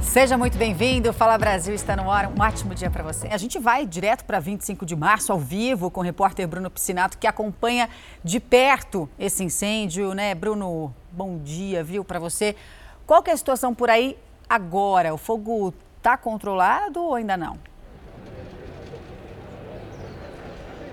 Seja muito bem-vindo. Fala Brasil está no ar. Um ótimo dia para você. A gente vai direto para 25 de março ao vivo com o repórter Bruno Piscinato que acompanha de perto esse incêndio, né? Bruno, bom dia, viu para você. Qual que é a situação por aí agora? O fogo está controlado ou ainda não?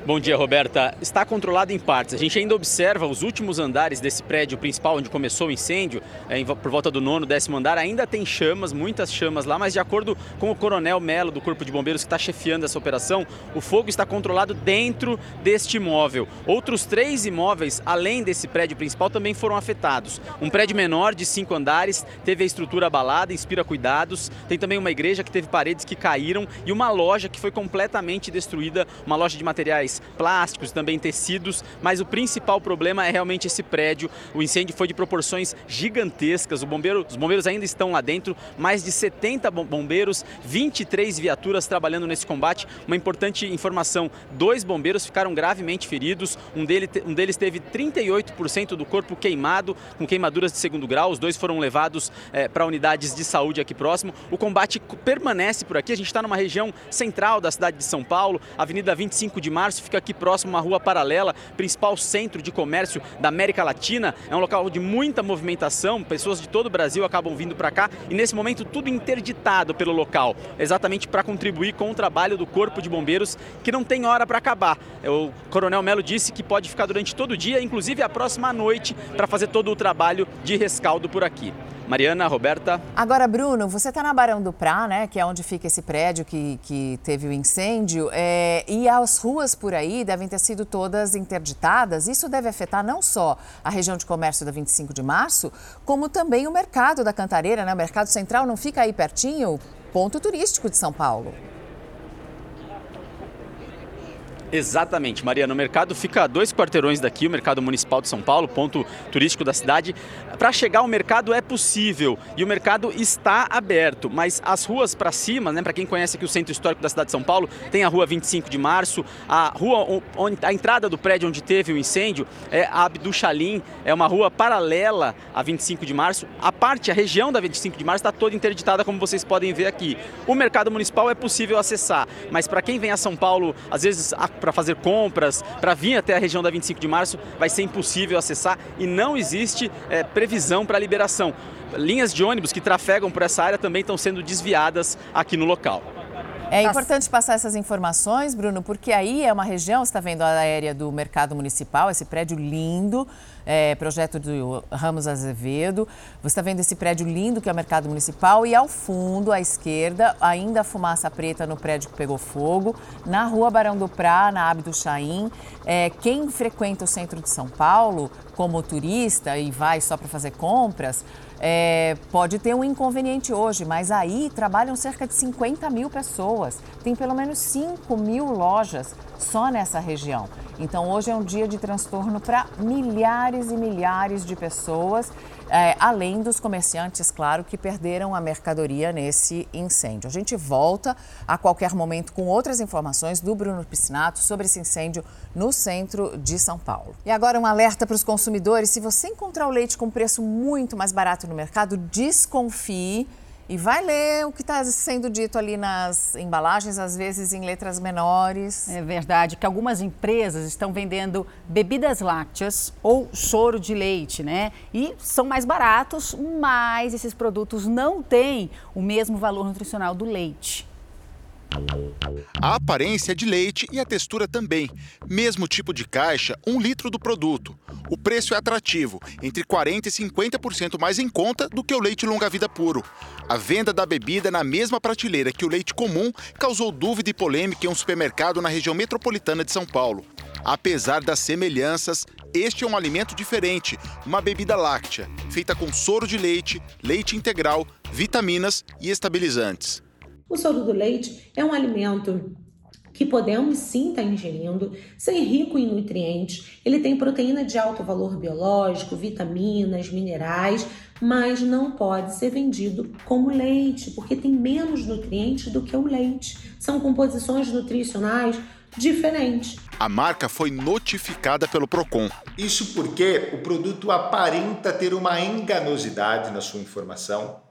Bom dia, Roberta. Está controlado em partes. A gente ainda observa os últimos andares desse prédio principal onde começou o incêndio, é, por volta do nono, décimo andar. Ainda tem chamas, muitas chamas lá, mas de acordo com o coronel Melo do Corpo de Bombeiros que está chefiando essa operação, o fogo está controlado dentro deste imóvel. Outros três imóveis, além desse prédio principal, também foram afetados. Um prédio menor de cinco andares teve a estrutura abalada, inspira cuidados. Tem também uma igreja que teve paredes que caíram e uma loja que foi completamente destruída, uma loja de materiais materiais plásticos, também tecidos, mas o principal problema é realmente esse prédio. O incêndio foi de proporções gigantescas. Bombeiro, os bombeiros ainda estão lá dentro, mais de 70 bombeiros, 23 viaturas trabalhando nesse combate. Uma importante informação: dois bombeiros ficaram gravemente feridos. Um, dele, um deles teve 38% do corpo queimado, com queimaduras de segundo grau. Os dois foram levados é, para unidades de saúde aqui próximo. O combate permanece por aqui. A gente está numa região central da cidade de São Paulo, Avenida 25 de Março fica aqui próximo a uma rua paralela, principal centro de comércio da América Latina. É um local de muita movimentação, pessoas de todo o Brasil acabam vindo para cá e nesse momento tudo interditado pelo local, exatamente para contribuir com o trabalho do Corpo de Bombeiros, que não tem hora para acabar. O Coronel Melo disse que pode ficar durante todo o dia, inclusive a próxima noite, para fazer todo o trabalho de rescaldo por aqui. Mariana, Roberta. Agora, Bruno, você está na Barão do Prá, né? Que é onde fica esse prédio que, que teve o incêndio. É, e as ruas por aí devem ter sido todas interditadas. Isso deve afetar não só a região de comércio da 25 de março, como também o mercado da Cantareira, né? O mercado central não fica aí pertinho, ponto turístico de São Paulo. Exatamente, Mariana. O mercado fica a dois quarteirões daqui, o mercado municipal de São Paulo, ponto turístico da cidade. Para chegar ao mercado é possível e o mercado está aberto, mas as ruas para cima, né, para quem conhece aqui o centro histórico da cidade de São Paulo, tem a rua 25 de março, a rua onde a entrada do prédio onde teve o incêndio é a Abdu Chalim, é uma rua paralela a 25 de março. A parte, a região da 25 de março está toda interditada, como vocês podem ver aqui. O mercado municipal é possível acessar, mas para quem vem a São Paulo, às vezes para fazer compras, para vir até a região da 25 de março, vai ser impossível acessar e não existe é, previsão para liberação. Linhas de ônibus que trafegam por essa área também estão sendo desviadas aqui no local. É importante passar essas informações, Bruno, porque aí é uma região, você está vendo a aérea do Mercado Municipal, esse prédio lindo, é, projeto do Ramos Azevedo. Você está vendo esse prédio lindo que é o Mercado Municipal e ao fundo, à esquerda, ainda a fumaça preta no prédio que pegou fogo. Na rua Barão do Prá, na Abdo Chaim. É, quem frequenta o centro de São Paulo como turista e vai só para fazer compras, é, pode ter um inconveniente hoje, mas aí trabalham cerca de 50 mil pessoas. Tem pelo menos 5 mil lojas só nessa região. Então, hoje é um dia de transtorno para milhares e milhares de pessoas, é, além dos comerciantes, claro, que perderam a mercadoria nesse incêndio. A gente volta a qualquer momento com outras informações do Bruno Piscinato sobre esse incêndio no centro de São Paulo. E agora um alerta para os consumidores: se você encontrar o leite com preço muito mais barato no mercado, desconfie e vai ler o que está sendo dito ali nas embalagens, às vezes em letras menores. É verdade que algumas empresas estão vendendo bebidas lácteas ou soro de leite, né? E são mais baratos, mas esses produtos não têm o mesmo valor nutricional do leite. A aparência é de leite e a textura também. Mesmo tipo de caixa, um litro do produto. O preço é atrativo, entre 40% e 50% mais em conta do que o leite longa-vida puro. A venda da bebida na mesma prateleira que o leite comum causou dúvida e polêmica em um supermercado na região metropolitana de São Paulo. Apesar das semelhanças, este é um alimento diferente, uma bebida láctea, feita com soro de leite, leite integral, vitaminas e estabilizantes. O soro do leite é um alimento que podemos sim estar tá ingerindo, ser rico em nutrientes. Ele tem proteína de alto valor biológico, vitaminas, minerais, mas não pode ser vendido como leite, porque tem menos nutrientes do que o leite. São composições nutricionais diferentes. A marca foi notificada pelo Procon. Isso porque o produto aparenta ter uma enganosidade na sua informação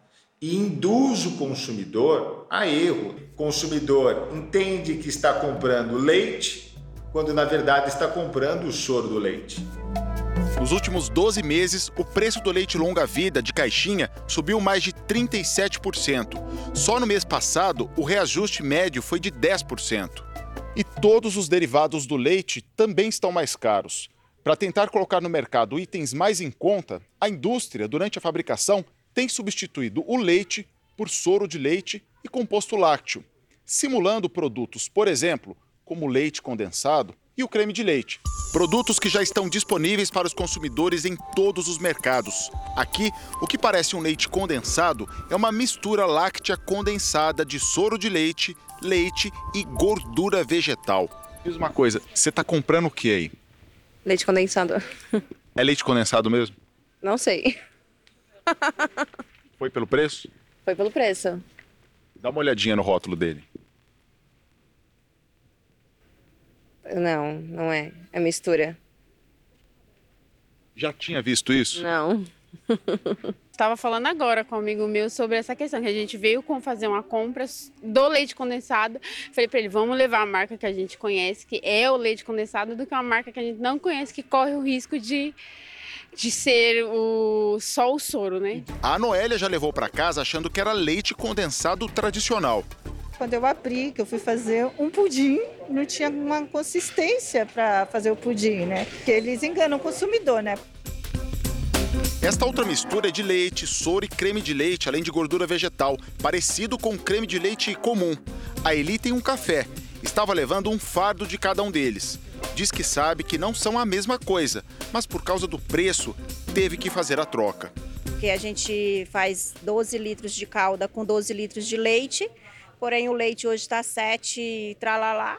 e induz o consumidor a erro. O consumidor entende que está comprando leite, quando na verdade está comprando o soro do leite. Nos últimos 12 meses, o preço do leite longa-vida de caixinha subiu mais de 37%. Só no mês passado, o reajuste médio foi de 10%. E todos os derivados do leite também estão mais caros. Para tentar colocar no mercado itens mais em conta, a indústria, durante a fabricação, tem substituído o leite por soro de leite e composto lácteo, simulando produtos, por exemplo, como leite condensado e o creme de leite. Produtos que já estão disponíveis para os consumidores em todos os mercados. Aqui, o que parece um leite condensado é uma mistura láctea condensada de soro de leite, leite e gordura vegetal. Diz uma coisa, você está comprando o que aí? Leite condensado. É leite condensado mesmo? Não sei. Foi pelo preço? Foi pelo preço. Dá uma olhadinha no rótulo dele. Não, não é. É mistura. Já tinha visto isso? Não. Estava falando agora com um amigo meu sobre essa questão, que a gente veio com fazer uma compra do leite condensado. Falei para ele, vamos levar a marca que a gente conhece, que é o leite condensado, do que uma marca que a gente não conhece, que corre o risco de, de ser o, só o soro, né? A Noélia já levou para casa achando que era leite condensado tradicional. Quando eu abri, que eu fui fazer um pudim, não tinha uma consistência para fazer o pudim, né? Porque eles enganam o consumidor, né? Esta outra mistura é de leite, soro e creme de leite, além de gordura vegetal, parecido com creme de leite comum. A Eli tem um café. Estava levando um fardo de cada um deles. Diz que sabe que não são a mesma coisa, mas por causa do preço, teve que fazer a troca. Porque a gente faz 12 litros de calda com 12 litros de leite, porém o leite hoje está 7 tralalá.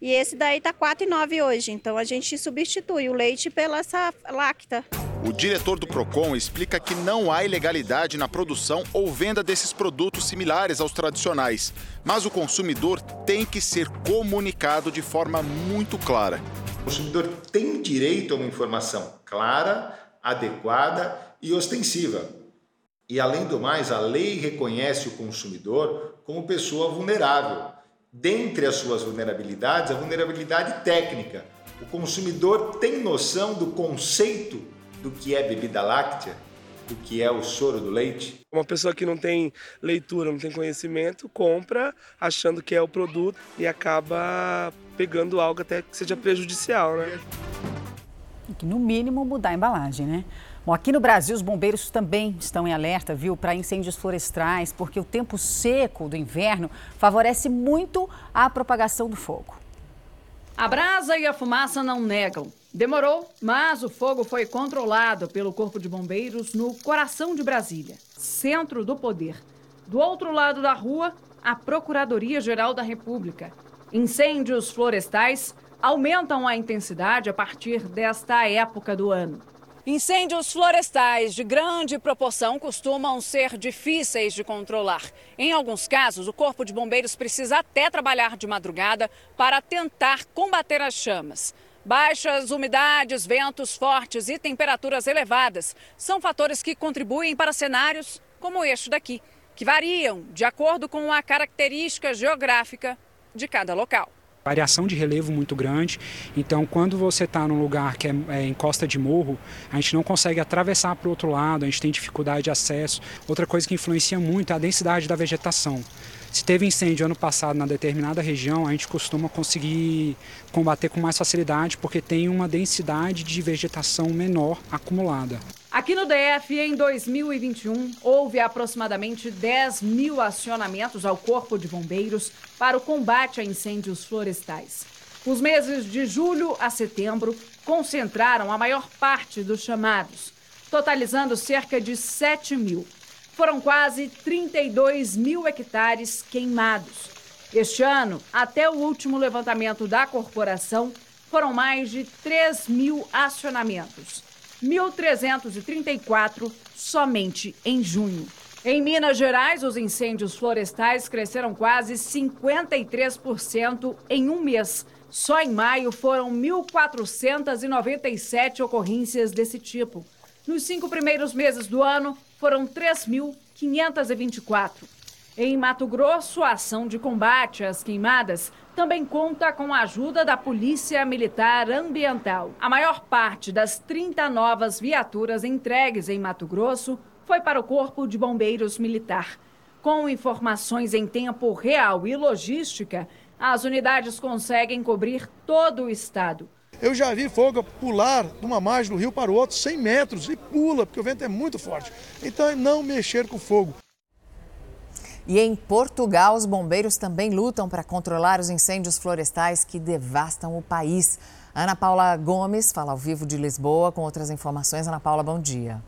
E esse daí tá 4,9 hoje, então a gente substitui o leite pela essa lacta. O diretor do Procon explica que não há ilegalidade na produção ou venda desses produtos similares aos tradicionais, mas o consumidor tem que ser comunicado de forma muito clara. O consumidor tem direito a uma informação clara, adequada e ostensiva. E além do mais, a lei reconhece o consumidor como pessoa vulnerável. Dentre as suas vulnerabilidades, a vulnerabilidade técnica. O consumidor tem noção do conceito do que é bebida láctea, do que é o soro do leite? Uma pessoa que não tem leitura, não tem conhecimento, compra achando que é o produto e acaba pegando algo até que seja prejudicial, né? Que no mínimo mudar a embalagem, né? Bom, aqui no Brasil, os bombeiros também estão em alerta, viu, para incêndios florestais, porque o tempo seco do inverno favorece muito a propagação do fogo. A brasa e a fumaça não negam. Demorou, mas o fogo foi controlado pelo Corpo de Bombeiros no coração de Brasília, centro do poder. Do outro lado da rua, a Procuradoria-Geral da República. Incêndios florestais aumentam a intensidade a partir desta época do ano. Incêndios florestais de grande proporção costumam ser difíceis de controlar. Em alguns casos, o Corpo de Bombeiros precisa até trabalhar de madrugada para tentar combater as chamas. Baixas umidades, ventos fortes e temperaturas elevadas são fatores que contribuem para cenários como este daqui, que variam de acordo com a característica geográfica de cada local variação de relevo muito grande. Então, quando você está num lugar que é, é, em costa de morro, a gente não consegue atravessar para o outro lado, a gente tem dificuldade de acesso. Outra coisa que influencia muito é a densidade da vegetação. Se teve incêndio ano passado na determinada região, a gente costuma conseguir combater com mais facilidade porque tem uma densidade de vegetação menor acumulada. Aqui no DF, em 2021, houve aproximadamente 10 mil acionamentos ao Corpo de Bombeiros para o combate a incêndios florestais. Os meses de julho a setembro concentraram a maior parte dos chamados, totalizando cerca de 7 mil foram quase 32 mil hectares queimados. Este ano, até o último levantamento da corporação, foram mais de 3 mil acionamentos. 1.334 somente em junho. Em Minas Gerais, os incêndios florestais cresceram quase 53% em um mês. Só em maio foram 1.497 ocorrências desse tipo. Nos cinco primeiros meses do ano, foram 3.000 524. Em Mato Grosso, a ação de combate às queimadas também conta com a ajuda da Polícia Militar Ambiental. A maior parte das 30 novas viaturas entregues em Mato Grosso foi para o Corpo de Bombeiros Militar. Com informações em tempo real e logística, as unidades conseguem cobrir todo o estado. Eu já vi fogo pular de uma margem do rio para o outro 100 metros e pula, porque o vento é muito forte. Então é não mexer com fogo. E em Portugal, os bombeiros também lutam para controlar os incêndios florestais que devastam o país. Ana Paula Gomes fala ao vivo de Lisboa com outras informações. Ana Paula, bom dia.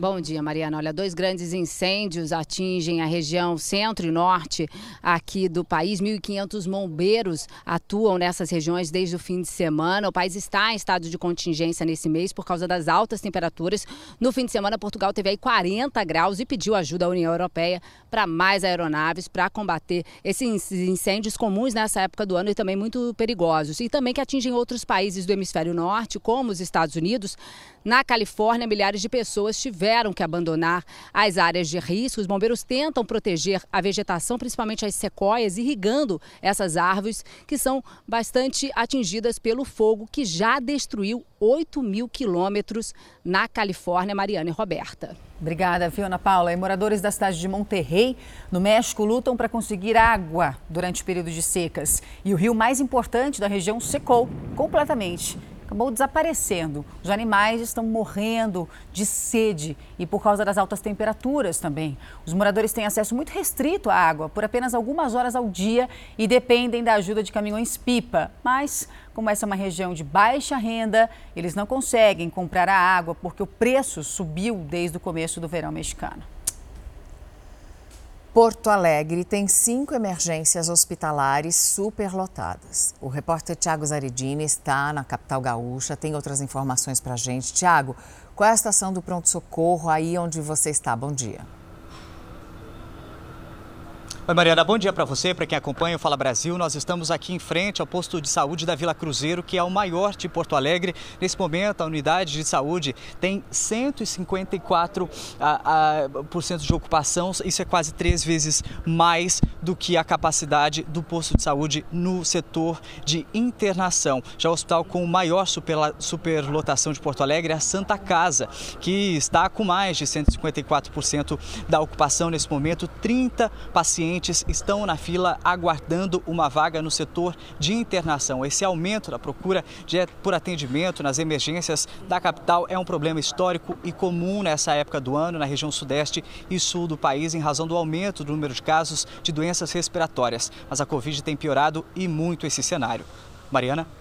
Bom dia, Mariana. Olha, dois grandes incêndios atingem a região centro e norte aqui do país. 1.500 bombeiros atuam nessas regiões desde o fim de semana. O país está em estado de contingência nesse mês por causa das altas temperaturas. No fim de semana, Portugal teve aí 40 graus e pediu ajuda à União Europeia para mais aeronaves para combater esses incêndios comuns nessa época do ano e também muito perigosos. E também que atingem outros países do hemisfério norte, como os Estados Unidos. Na Califórnia, milhares de pessoas tiveram que abandonar as áreas de risco. Os bombeiros tentam proteger a vegetação, principalmente as sequoias, irrigando essas árvores que são bastante atingidas pelo fogo que já destruiu 8 mil quilômetros na Califórnia. Mariana e Roberta. Obrigada, Fiona Paula. E moradores da cidade de Monterrey, no México, lutam para conseguir água durante o período de secas. E o rio mais importante da região secou completamente acabou desaparecendo. Os animais estão morrendo de sede e por causa das altas temperaturas também. Os moradores têm acesso muito restrito à água por apenas algumas horas ao dia e dependem da ajuda de caminhões-pipa. Mas, como essa é uma região de baixa renda, eles não conseguem comprar a água porque o preço subiu desde o começo do verão mexicano. Porto Alegre tem cinco emergências hospitalares superlotadas. O repórter Tiago Zaridini está na capital gaúcha, tem outras informações para gente. Tiago, qual é a estação do pronto-socorro aí onde você está? Bom dia. Oi, Mariana, bom dia para você, para quem acompanha o Fala Brasil. Nós estamos aqui em frente ao posto de saúde da Vila Cruzeiro, que é o maior de Porto Alegre. Nesse momento, a unidade de saúde tem 154% a, a, por cento de ocupação. Isso é quase três vezes mais do que a capacidade do posto de saúde no setor de internação. Já o hospital com maior superlotação de Porto Alegre é a Santa Casa, que está com mais de 154% da ocupação nesse momento. 30 pacientes pacientes estão na fila aguardando uma vaga no setor de internação. Esse aumento da procura de, por atendimento nas emergências da capital é um problema histórico e comum nessa época do ano na região sudeste e sul do país em razão do aumento do número de casos de doenças respiratórias. Mas a Covid tem piorado e muito esse cenário. Mariana?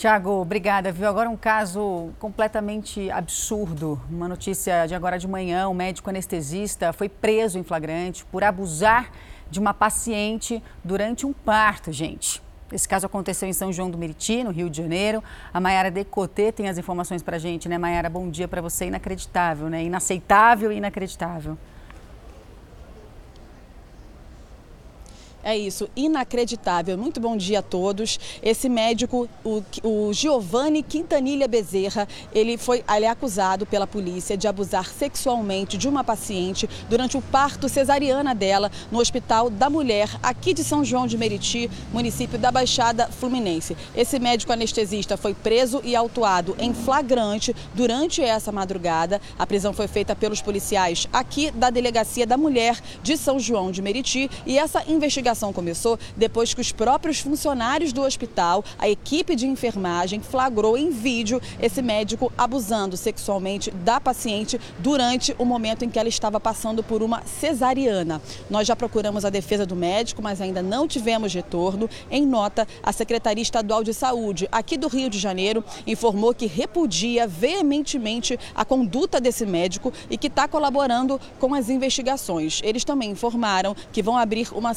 Tiago, obrigada. Viu agora um caso completamente absurdo. Uma notícia de agora de manhã: um médico anestesista foi preso em flagrante por abusar de uma paciente durante um parto, gente. Esse caso aconteceu em São João do Meriti, no Rio de Janeiro. A Maiara Decotê tem as informações para gente, né, Maiara? Bom dia para você. Inacreditável, né? Inaceitável e inacreditável. É isso, inacreditável. Muito bom dia a todos. Esse médico, o, o Giovanni Quintanilha Bezerra, ele foi ele é acusado pela polícia de abusar sexualmente de uma paciente durante o parto cesariana dela no Hospital da Mulher, aqui de São João de Meriti, município da Baixada Fluminense. Esse médico anestesista foi preso e autuado em flagrante durante essa madrugada. A prisão foi feita pelos policiais aqui da Delegacia da Mulher de São João de Meriti e essa investigação investigação começou depois que os próprios funcionários do hospital, a equipe de enfermagem, flagrou em vídeo esse médico abusando sexualmente da paciente durante o momento em que ela estava passando por uma cesariana. Nós já procuramos a defesa do médico, mas ainda não tivemos retorno. Em nota, a Secretaria Estadual de Saúde aqui do Rio de Janeiro informou que repudia veementemente a conduta desse médico e que está colaborando com as investigações. Eles também informaram que vão abrir uma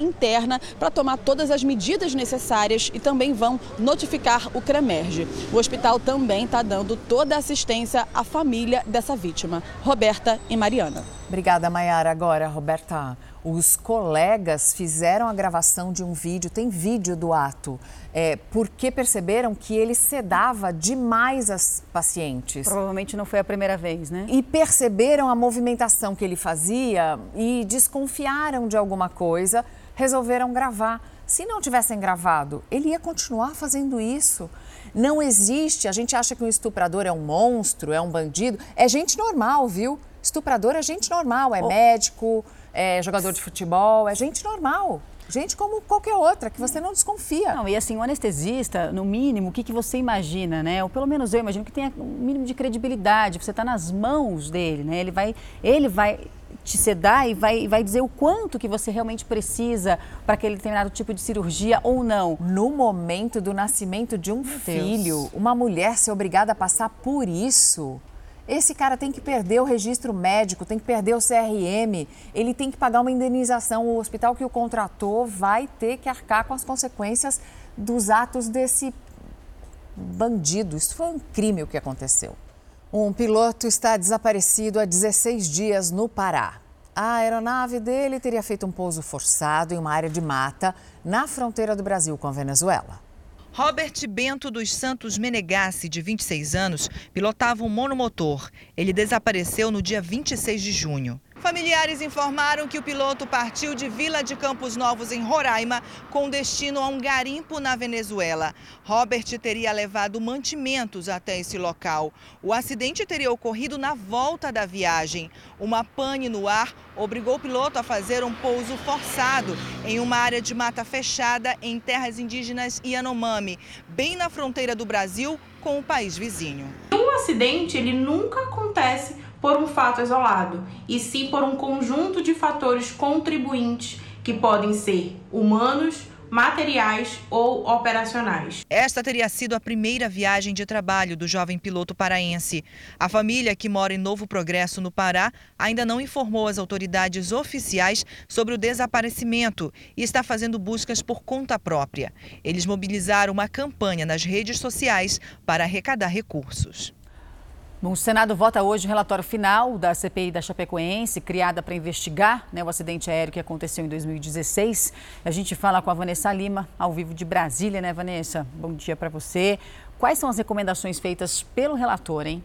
interna para tomar todas as medidas necessárias e também vão notificar o CREMERGE. O hospital também está dando toda a assistência à família dessa vítima, Roberta e Mariana. Obrigada, Mayara. Agora, Roberta, os colegas fizeram a gravação de um vídeo, tem vídeo do ato, é, porque perceberam que ele sedava demais as pacientes. Provavelmente não foi a primeira vez, né? E perceberam a movimentação que ele fazia e desconfiaram de alguma coisa, resolveram gravar. Se não tivessem gravado, ele ia continuar fazendo isso. Não existe, a gente acha que um estuprador é um monstro, é um bandido. É gente normal, viu? Estuprador é gente normal, é oh. médico, é jogador de futebol, é gente normal. Gente como qualquer outra, que você não desconfia. Não, e assim, o anestesista, no mínimo, o que, que você imagina, né? Ou pelo menos eu imagino que tenha um mínimo de credibilidade. Você está nas mãos dele, né? Ele vai, ele vai te sedar e vai, vai dizer o quanto que você realmente precisa para aquele determinado tipo de cirurgia ou não. No momento do nascimento de um Meu filho, Deus. uma mulher ser obrigada a passar por isso. Esse cara tem que perder o registro médico, tem que perder o CRM, ele tem que pagar uma indenização. O hospital que o contratou vai ter que arcar com as consequências dos atos desse bandido. Isso foi um crime o que aconteceu. Um piloto está desaparecido há 16 dias no Pará. A aeronave dele teria feito um pouso forçado em uma área de mata na fronteira do Brasil com a Venezuela. Robert Bento dos Santos Menegassi, de 26 anos, pilotava um monomotor. Ele desapareceu no dia 26 de junho. Familiares informaram que o piloto partiu de Vila de Campos Novos, em Roraima, com destino a um garimpo na Venezuela. Robert teria levado mantimentos até esse local. O acidente teria ocorrido na volta da viagem. Uma pane no ar obrigou o piloto a fazer um pouso forçado em uma área de mata fechada em terras indígenas Yanomami, bem na fronteira do Brasil com o país vizinho. Um acidente ele nunca acontece por um fato isolado, e sim por um conjunto de fatores contribuintes que podem ser humanos, materiais ou operacionais. Esta teria sido a primeira viagem de trabalho do jovem piloto paraense. A família, que mora em Novo Progresso, no Pará, ainda não informou as autoridades oficiais sobre o desaparecimento e está fazendo buscas por conta própria. Eles mobilizaram uma campanha nas redes sociais para arrecadar recursos. O Senado vota hoje o relatório final da CPI da Chapecoense, criada para investigar né, o acidente aéreo que aconteceu em 2016. A gente fala com a Vanessa Lima, ao vivo de Brasília, né, Vanessa? Bom dia para você. Quais são as recomendações feitas pelo relator, hein?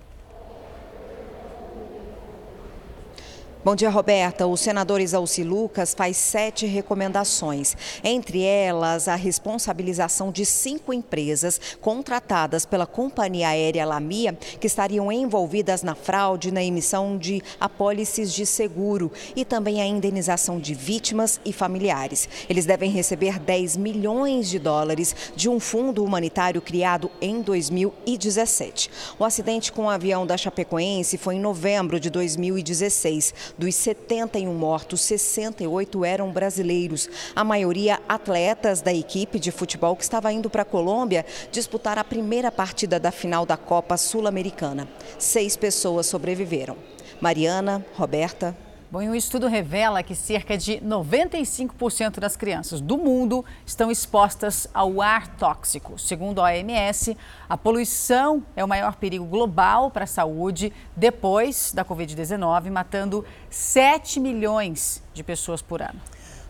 Bom dia, Roberta. O senador Isalci Lucas faz sete recomendações. Entre elas, a responsabilização de cinco empresas contratadas pela companhia aérea Lamia, que estariam envolvidas na fraude na emissão de apólices de seguro e também a indenização de vítimas e familiares. Eles devem receber 10 milhões de dólares de um fundo humanitário criado em 2017. O acidente com o avião da Chapecoense foi em novembro de 2016. Dos 71 mortos, 68 eram brasileiros, a maioria atletas da equipe de futebol que estava indo para a Colômbia disputar a primeira partida da final da Copa Sul-Americana. Seis pessoas sobreviveram. Mariana, Roberta, Bom, um estudo revela que cerca de 95% das crianças do mundo estão expostas ao ar tóxico. Segundo a OMS, a poluição é o maior perigo global para a saúde depois da Covid-19, matando 7 milhões de pessoas por ano.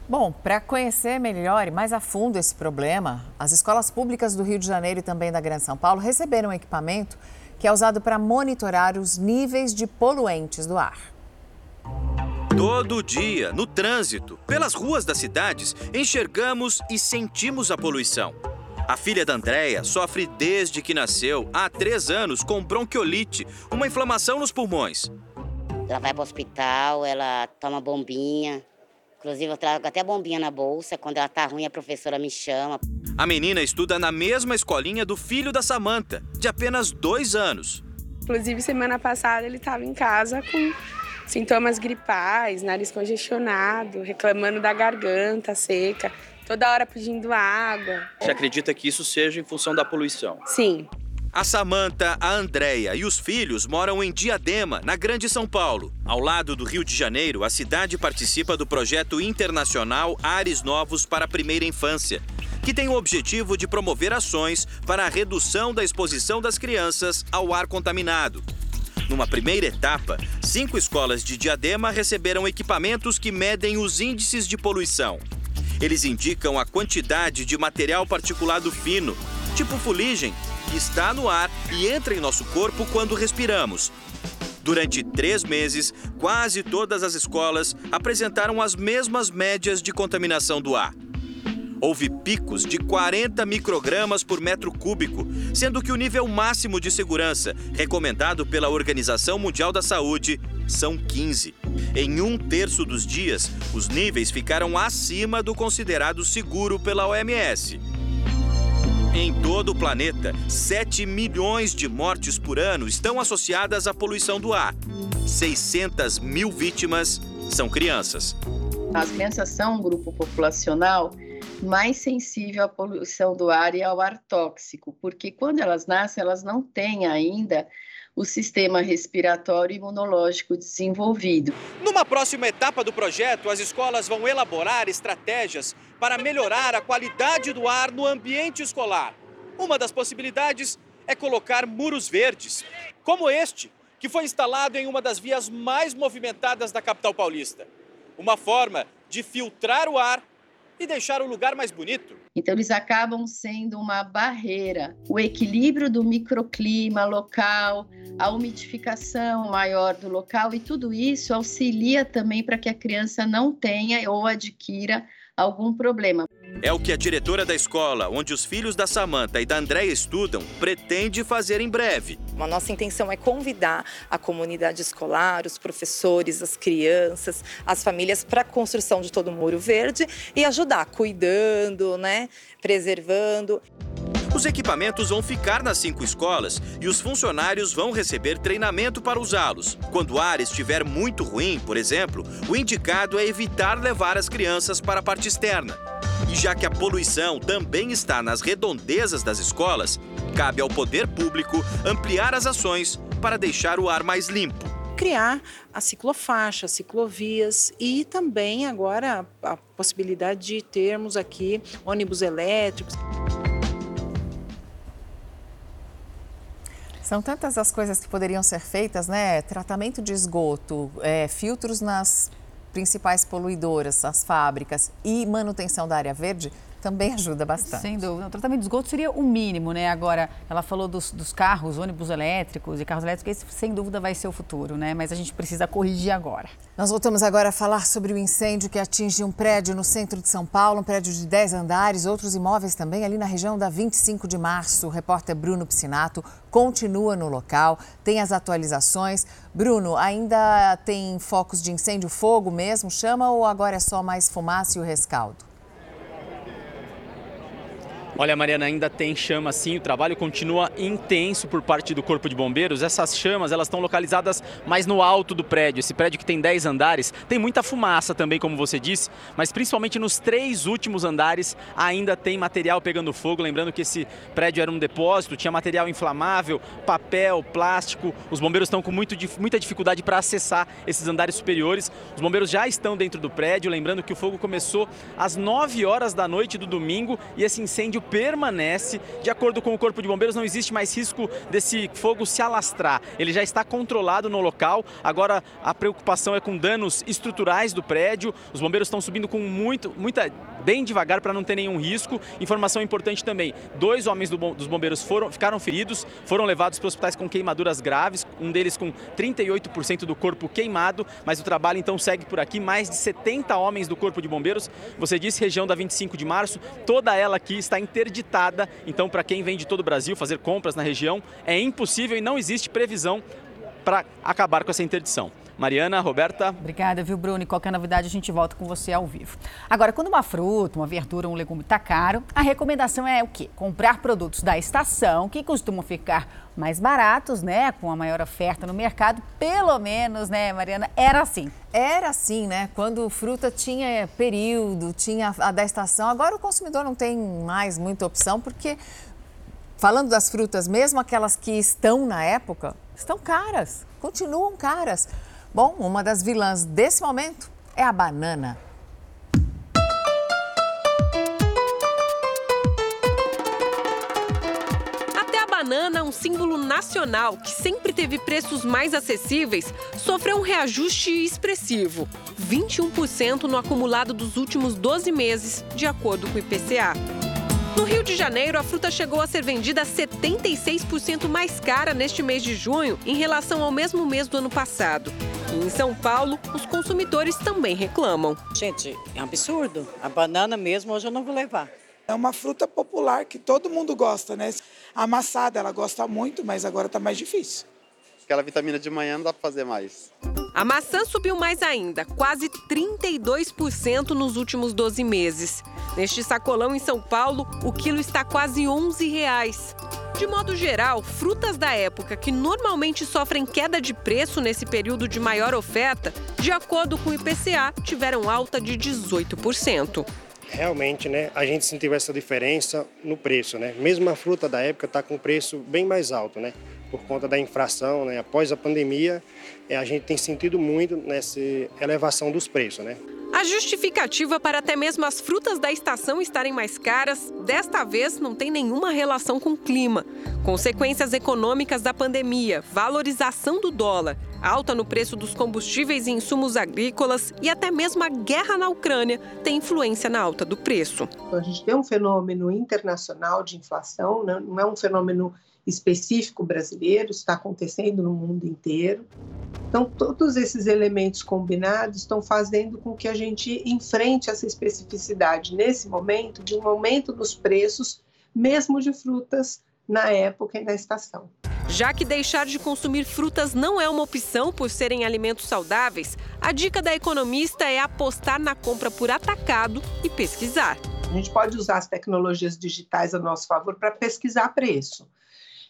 Bom, para conhecer melhor e mais a fundo esse problema, as escolas públicas do Rio de Janeiro e também da Grande São Paulo receberam um equipamento que é usado para monitorar os níveis de poluentes do ar. Todo dia, no trânsito, pelas ruas das cidades, enxergamos e sentimos a poluição. A filha da Andréia sofre desde que nasceu, há três anos, com bronquiolite, uma inflamação nos pulmões. Ela vai para o hospital, ela toma bombinha. Inclusive, eu trago até bombinha na bolsa. Quando ela tá ruim, a professora me chama. A menina estuda na mesma escolinha do filho da Samanta, de apenas dois anos. Inclusive, semana passada ele estava em casa com sintomas gripais, nariz congestionado, reclamando da garganta seca, toda hora pedindo água. Você acredita que isso seja em função da poluição? Sim. A Samanta, a Andréia e os filhos moram em Diadema, na Grande São Paulo. Ao lado do Rio de Janeiro, a cidade participa do projeto internacional Ares Novos para a Primeira Infância, que tem o objetivo de promover ações para a redução da exposição das crianças ao ar contaminado. Numa primeira etapa, cinco escolas de Diadema receberam equipamentos que medem os índices de poluição. Eles indicam a quantidade de material particulado fino, tipo fuligem, que está no ar e entra em nosso corpo quando respiramos. Durante três meses, quase todas as escolas apresentaram as mesmas médias de contaminação do ar. Houve picos de 40 microgramas por metro cúbico, sendo que o nível máximo de segurança, recomendado pela Organização Mundial da Saúde, são 15. Em um terço dos dias, os níveis ficaram acima do considerado seguro pela OMS. Em todo o planeta, 7 milhões de mortes por ano estão associadas à poluição do ar. 600 mil vítimas são crianças. As crianças são um grupo populacional mais sensível à poluição do ar e ao ar tóxico, porque quando elas nascem, elas não têm ainda o sistema respiratório e imunológico desenvolvido. Numa próxima etapa do projeto, as escolas vão elaborar estratégias para melhorar a qualidade do ar no ambiente escolar. Uma das possibilidades é colocar muros verdes, como este, que foi instalado em uma das vias mais movimentadas da capital paulista. Uma forma de filtrar o ar e deixar o lugar mais bonito. Então, eles acabam sendo uma barreira. O equilíbrio do microclima local, a umidificação maior do local e tudo isso auxilia também para que a criança não tenha ou adquira algum problema. É o que a diretora da escola, onde os filhos da Samanta e da Andréia estudam, pretende fazer em breve. A nossa intenção é convidar a comunidade escolar, os professores, as crianças, as famílias para a construção de todo o muro verde e ajudar cuidando, né, preservando. Os equipamentos vão ficar nas cinco escolas e os funcionários vão receber treinamento para usá-los. Quando o ar estiver muito ruim, por exemplo, o indicado é evitar levar as crianças para a parte externa. E já que a poluição também está nas redondezas das escolas, cabe ao poder público ampliar as ações para deixar o ar mais limpo. Criar a ciclofaixa, ciclovias e também agora a possibilidade de termos aqui ônibus elétricos. São tantas as coisas que poderiam ser feitas, né? Tratamento de esgoto, é, filtros nas principais poluidoras, as fábricas e manutenção da área verde também ajuda bastante. Sem dúvida. O tratamento de esgoto seria o mínimo, né? Agora, ela falou dos, dos carros, ônibus elétricos e carros elétricos, esse sem dúvida vai ser o futuro, né? Mas a gente precisa corrigir agora. Nós voltamos agora a falar sobre o incêndio que atinge um prédio no centro de São Paulo, um prédio de 10 andares, outros imóveis também ali na região da 25 de março. O repórter Bruno Piscinato continua no local, tem as atualizações. Bruno, ainda tem focos de incêndio, fogo mesmo, chama ou agora é só mais fumaça e o rescaldo? Olha, Mariana, ainda tem chama sim, o trabalho continua intenso por parte do Corpo de Bombeiros. Essas chamas, elas estão localizadas mais no alto do prédio. Esse prédio que tem 10 andares, tem muita fumaça também, como você disse, mas principalmente nos três últimos andares ainda tem material pegando fogo. Lembrando que esse prédio era um depósito, tinha material inflamável, papel, plástico. Os bombeiros estão com muito, muita dificuldade para acessar esses andares superiores. Os bombeiros já estão dentro do prédio, lembrando que o fogo começou às 9 horas da noite do domingo e esse incêndio permanece. De acordo com o Corpo de Bombeiros, não existe mais risco desse fogo se alastrar. Ele já está controlado no local. Agora a preocupação é com danos estruturais do prédio. Os bombeiros estão subindo com muito, muita bem devagar para não ter nenhum risco. Informação importante também: dois homens do, dos bombeiros foram, ficaram feridos, foram levados para hospitais com queimaduras graves, um deles com 38% do corpo queimado, mas o trabalho então segue por aqui. Mais de 70 homens do Corpo de Bombeiros. Você disse região da 25 de março, toda ela aqui está interditada. Então, para quem vem de todo o Brasil fazer compras na região, é impossível e não existe previsão para acabar com essa interdição. Mariana, Roberta. Obrigada, viu, Bruno? E qualquer novidade a gente volta com você ao vivo. Agora, quando uma fruta, uma verdura, um legume está caro, a recomendação é o quê? Comprar produtos da estação, que costumam ficar mais baratos, né? Com a maior oferta no mercado. Pelo menos, né, Mariana? Era assim. Era assim, né? Quando fruta tinha período, tinha a da estação. Agora o consumidor não tem mais muita opção, porque falando das frutas, mesmo aquelas que estão na época, estão caras, continuam caras. Bom, uma das vilãs desse momento é a banana. Até a banana, um símbolo nacional que sempre teve preços mais acessíveis, sofreu um reajuste expressivo: 21% no acumulado dos últimos 12 meses, de acordo com o IPCA. No Rio de Janeiro, a fruta chegou a ser vendida 76% mais cara neste mês de junho em relação ao mesmo mês do ano passado. Em São Paulo, os consumidores também reclamam. Gente, é um absurdo. A banana mesmo hoje eu não vou levar. É uma fruta popular que todo mundo gosta, né? A amassada ela gosta muito, mas agora está mais difícil. Aquela vitamina de manhã não dá para fazer mais. A maçã subiu mais ainda, quase 32% nos últimos 12 meses. Neste sacolão em São Paulo, o quilo está quase 11 reais. De modo geral, frutas da época que normalmente sofrem queda de preço nesse período de maior oferta, de acordo com o IPCA, tiveram alta de 18%. Realmente, né, a gente sentiu essa diferença no preço, né? Mesmo a fruta da época está com preço bem mais alto, né? Por conta da infração, né? após a pandemia, é, a gente tem sentido muito nessa elevação dos preços. Né? A justificativa para até mesmo as frutas da estação estarem mais caras, desta vez não tem nenhuma relação com o clima. Consequências econômicas da pandemia, valorização do dólar, alta no preço dos combustíveis e insumos agrícolas e até mesmo a guerra na Ucrânia têm influência na alta do preço. A gente tem um fenômeno internacional de inflação, né? não é um fenômeno específico brasileiro, está acontecendo no mundo inteiro. Então, todos esses elementos combinados estão fazendo com que a gente enfrente essa especificidade nesse momento de um aumento nos preços, mesmo de frutas na época e na estação. Já que deixar de consumir frutas não é uma opção por serem alimentos saudáveis, a dica da economista é apostar na compra por atacado e pesquisar. A gente pode usar as tecnologias digitais a nosso favor para pesquisar preço.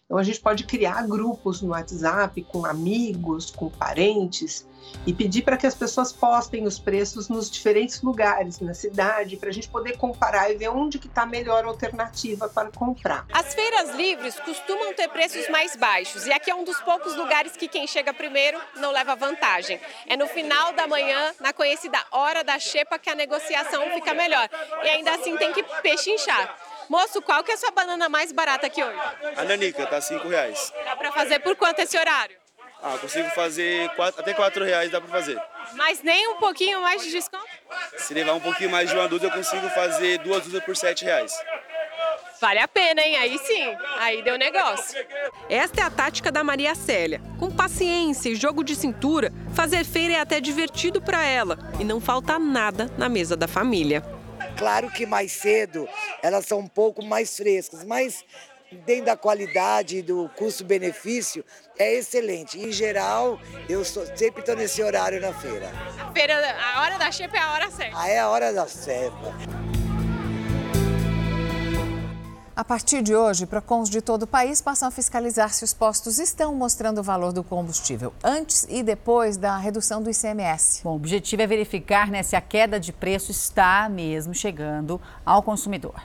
Então a gente pode criar grupos no WhatsApp com amigos, com parentes e pedir para que as pessoas postem os preços nos diferentes lugares na cidade para a gente poder comparar e ver onde que está a melhor alternativa para comprar. As feiras livres costumam ter preços mais baixos e aqui é um dos poucos lugares que quem chega primeiro não leva vantagem. É no final da manhã, na conhecida hora da xepa, que a negociação fica melhor. E ainda assim tem que pechinchar. Moço, qual que é a sua banana mais barata aqui hoje? A nanica, tá 5 reais. Dá para fazer por quanto esse horário? Ah, consigo fazer quatro, até 4 reais dá para fazer. Mas nem um pouquinho mais de desconto? Se levar um pouquinho mais de uma dúzia, eu consigo fazer duas dúzias por 7 reais. Vale a pena, hein? Aí sim, aí deu negócio. Esta é a tática da Maria Célia. Com paciência e jogo de cintura, fazer feira é até divertido para ela e não falta nada na mesa da família. Claro que mais cedo elas são um pouco mais frescas, mas dentro da qualidade do custo-benefício é excelente. Em geral, eu sou, sempre estou nesse horário na feira. A feira, a hora da xepa é a hora certa. Ah, é a hora da xepa. A partir de hoje, PROCONs de todo o país passam a fiscalizar se os postos estão mostrando o valor do combustível antes e depois da redução do ICMS. Bom, o objetivo é verificar né, se a queda de preço está mesmo chegando ao consumidor.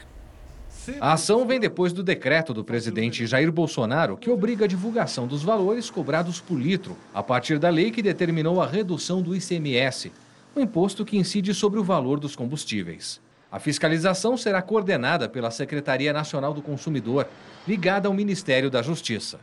A ação vem depois do decreto do presidente Jair Bolsonaro que obriga a divulgação dos valores cobrados por litro, a partir da lei que determinou a redução do ICMS, o um imposto que incide sobre o valor dos combustíveis. A fiscalização será coordenada pela Secretaria Nacional do Consumidor, ligada ao Ministério da Justiça.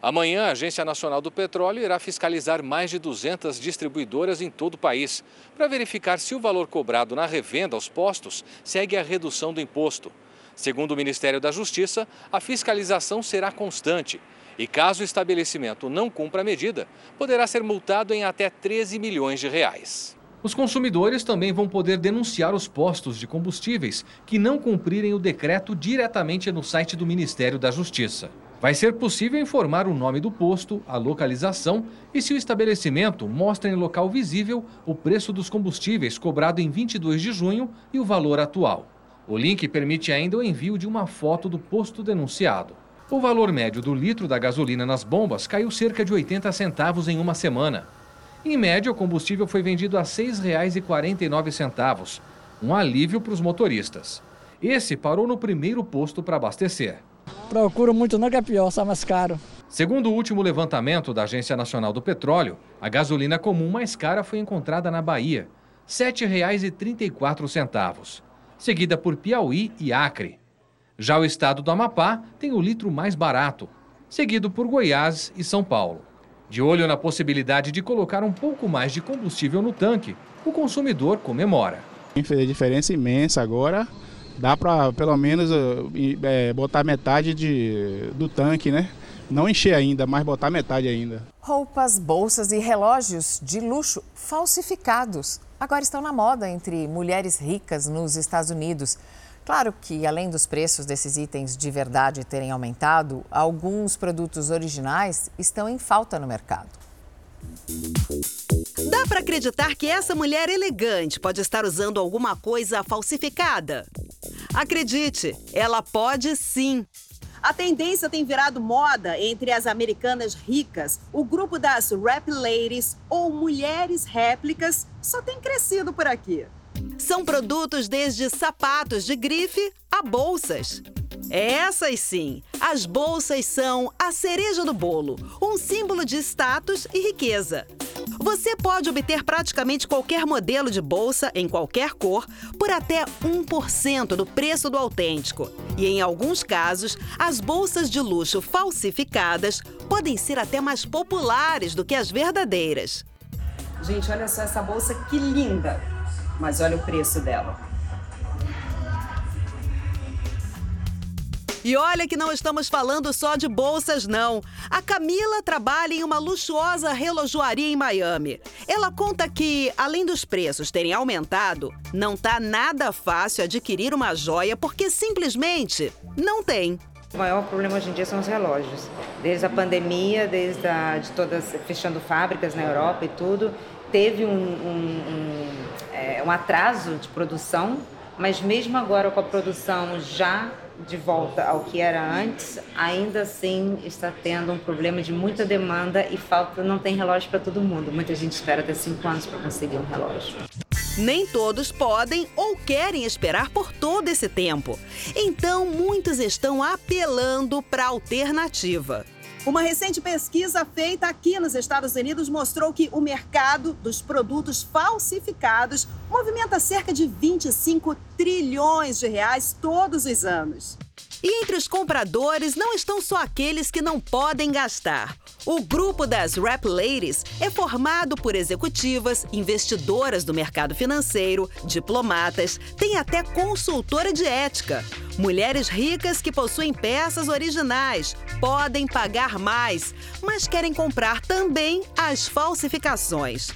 Amanhã, a Agência Nacional do Petróleo irá fiscalizar mais de 200 distribuidoras em todo o país, para verificar se o valor cobrado na revenda aos postos segue a redução do imposto. Segundo o Ministério da Justiça, a fiscalização será constante e, caso o estabelecimento não cumpra a medida, poderá ser multado em até 13 milhões de reais. Os consumidores também vão poder denunciar os postos de combustíveis que não cumprirem o decreto diretamente no site do Ministério da Justiça. Vai ser possível informar o nome do posto, a localização e se o estabelecimento mostra em local visível o preço dos combustíveis cobrado em 22 de junho e o valor atual. O link permite ainda o envio de uma foto do posto denunciado. O valor médio do litro da gasolina nas bombas caiu cerca de 80 centavos em uma semana. Em média, o combustível foi vendido a R$ 6,49, um alívio para os motoristas. Esse parou no primeiro posto para abastecer. Procuro muito não que é pior, sai mais caro. Segundo o último levantamento da Agência Nacional do Petróleo, a gasolina comum mais cara foi encontrada na Bahia, R$ 7,34, seguida por Piauí e Acre. Já o estado do Amapá tem o litro mais barato, seguido por Goiás e São Paulo. De olho na possibilidade de colocar um pouco mais de combustível no tanque, o consumidor comemora. Fez diferença imensa agora. Dá para pelo menos é, botar metade de, do tanque, né? Não encher ainda, mas botar metade ainda. Roupas, bolsas e relógios de luxo falsificados agora estão na moda entre mulheres ricas nos Estados Unidos. Claro que, além dos preços desses itens de verdade terem aumentado, alguns produtos originais estão em falta no mercado. Dá para acreditar que essa mulher elegante pode estar usando alguma coisa falsificada? Acredite, ela pode sim. A tendência tem virado moda entre as americanas ricas. O grupo das Rap Ladies ou Mulheres Réplicas só tem crescido por aqui. São produtos desde sapatos de grife a bolsas. Essas sim, as bolsas são a cereja do bolo, um símbolo de status e riqueza. Você pode obter praticamente qualquer modelo de bolsa em qualquer cor por até 1% do preço do autêntico. E em alguns casos, as bolsas de luxo falsificadas podem ser até mais populares do que as verdadeiras. Gente, olha só essa bolsa que linda! Mas olha o preço dela. E olha que não estamos falando só de bolsas, não. A Camila trabalha em uma luxuosa relojoaria em Miami. Ela conta que, além dos preços terem aumentado, não tá nada fácil adquirir uma joia porque simplesmente não tem. O maior problema hoje em dia são os relógios. Desde a pandemia, desde a, de todas fechando fábricas na Europa e tudo, teve um, um, um, é, um atraso de produção, mas mesmo agora com a produção já de volta ao que era antes, ainda assim está tendo um problema de muita demanda e falta, não tem relógio para todo mundo. Muita gente espera até cinco anos para conseguir um relógio. Nem todos podem ou querem esperar por todo esse tempo. Então, muitos estão apelando para a alternativa. Uma recente pesquisa feita aqui nos Estados Unidos mostrou que o mercado dos produtos falsificados movimenta cerca de 25 trilhões de reais todos os anos. E entre os compradores não estão só aqueles que não podem gastar. O grupo das Rap Ladies é formado por executivas, investidoras do mercado financeiro, diplomatas, tem até consultora de ética. Mulheres ricas que possuem peças originais, podem pagar mais, mas querem comprar também as falsificações.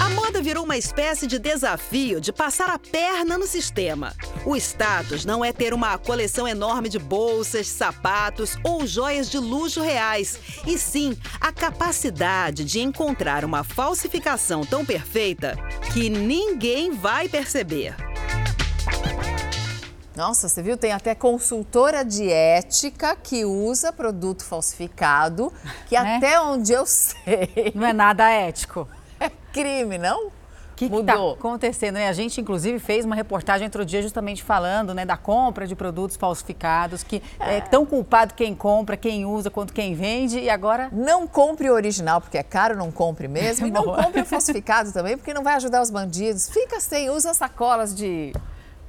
A moda virou uma espécie de desafio de passar a perna no sistema. O status não é ter uma coleção enorme de bolsas, sapatos ou joias de luxo reais, e sim a capacidade de encontrar uma falsificação tão perfeita que ninguém vai perceber. Nossa, você viu? Tem até consultora de ética que usa produto falsificado, que né? até onde eu sei. Não é nada ético. É crime, não? O que está acontecendo? Né? A gente, inclusive, fez uma reportagem outro dia justamente falando né, da compra de produtos falsificados, que é. é tão culpado quem compra, quem usa, quanto quem vende, e agora... Não compre o original, porque é caro, não compre mesmo. E não compre o falsificado também, porque não vai ajudar os bandidos. Fica sem, usa sacolas de...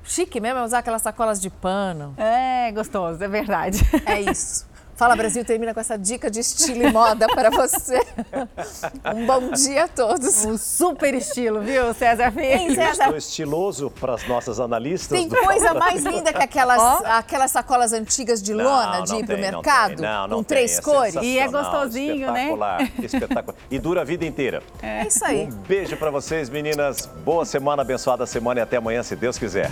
Chique mesmo é usar aquelas sacolas de pano. É, gostoso, é verdade. É isso. Fala Brasil termina com essa dica de estilo e moda para você. Um bom dia a todos. Um super estilo, viu, César Filho? César. Estou estiloso para as nossas analistas. Tem coisa mais linda que aquelas, oh. aquelas sacolas antigas de lona não, de ir para o mercado? Não, não com três é cores? E é gostosinho, né? Espetacular. E dura a vida inteira. É isso aí. Um beijo para vocês, meninas. Boa semana, abençoada semana e até amanhã, se Deus quiser.